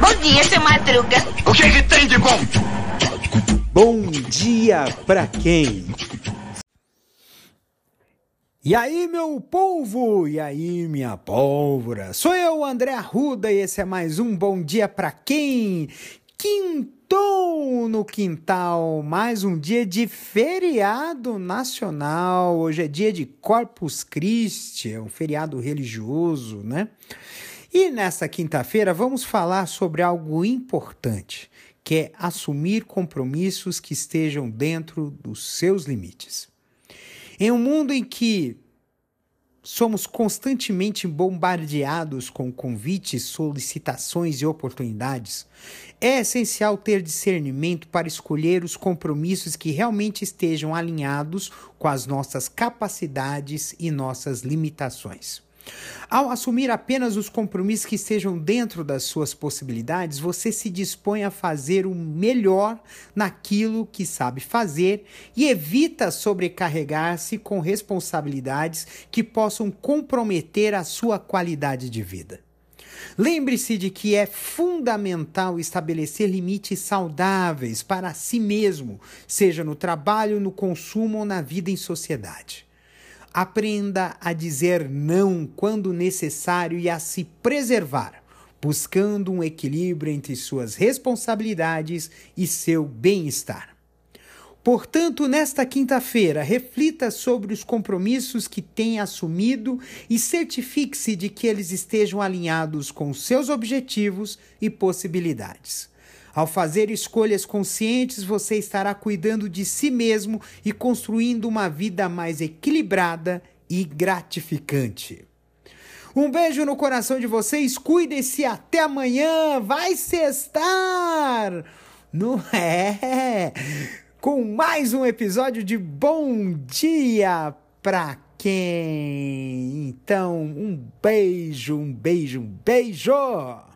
Bom dia, seu Madruga. O que, que tem de bom? Bom dia pra quem? E aí, meu povo? E aí, minha pólvora? Sou eu, André Arruda, e esse é mais um Bom Dia Pra Quem? Quintou no quintal, mais um dia de feriado nacional. Hoje é dia de Corpus Christi, é um feriado religioso, né? E nessa quinta-feira vamos falar sobre algo importante, que é assumir compromissos que estejam dentro dos seus limites. Em um mundo em que somos constantemente bombardeados com convites, solicitações e oportunidades, é essencial ter discernimento para escolher os compromissos que realmente estejam alinhados com as nossas capacidades e nossas limitações. Ao assumir apenas os compromissos que estejam dentro das suas possibilidades, você se dispõe a fazer o melhor naquilo que sabe fazer e evita sobrecarregar-se com responsabilidades que possam comprometer a sua qualidade de vida. Lembre-se de que é fundamental estabelecer limites saudáveis para si mesmo, seja no trabalho, no consumo ou na vida em sociedade. Aprenda a dizer não quando necessário e a se preservar, buscando um equilíbrio entre suas responsabilidades e seu bem-estar. Portanto, nesta quinta-feira, reflita sobre os compromissos que tem assumido e certifique-se de que eles estejam alinhados com seus objetivos e possibilidades. Ao fazer escolhas conscientes, você estará cuidando de si mesmo e construindo uma vida mais equilibrada e gratificante. Um beijo no coração de vocês, cuidem-se até amanhã, vai sextar! Não é? Com mais um episódio de Bom Dia pra quem? Então, um beijo, um beijo, um beijo!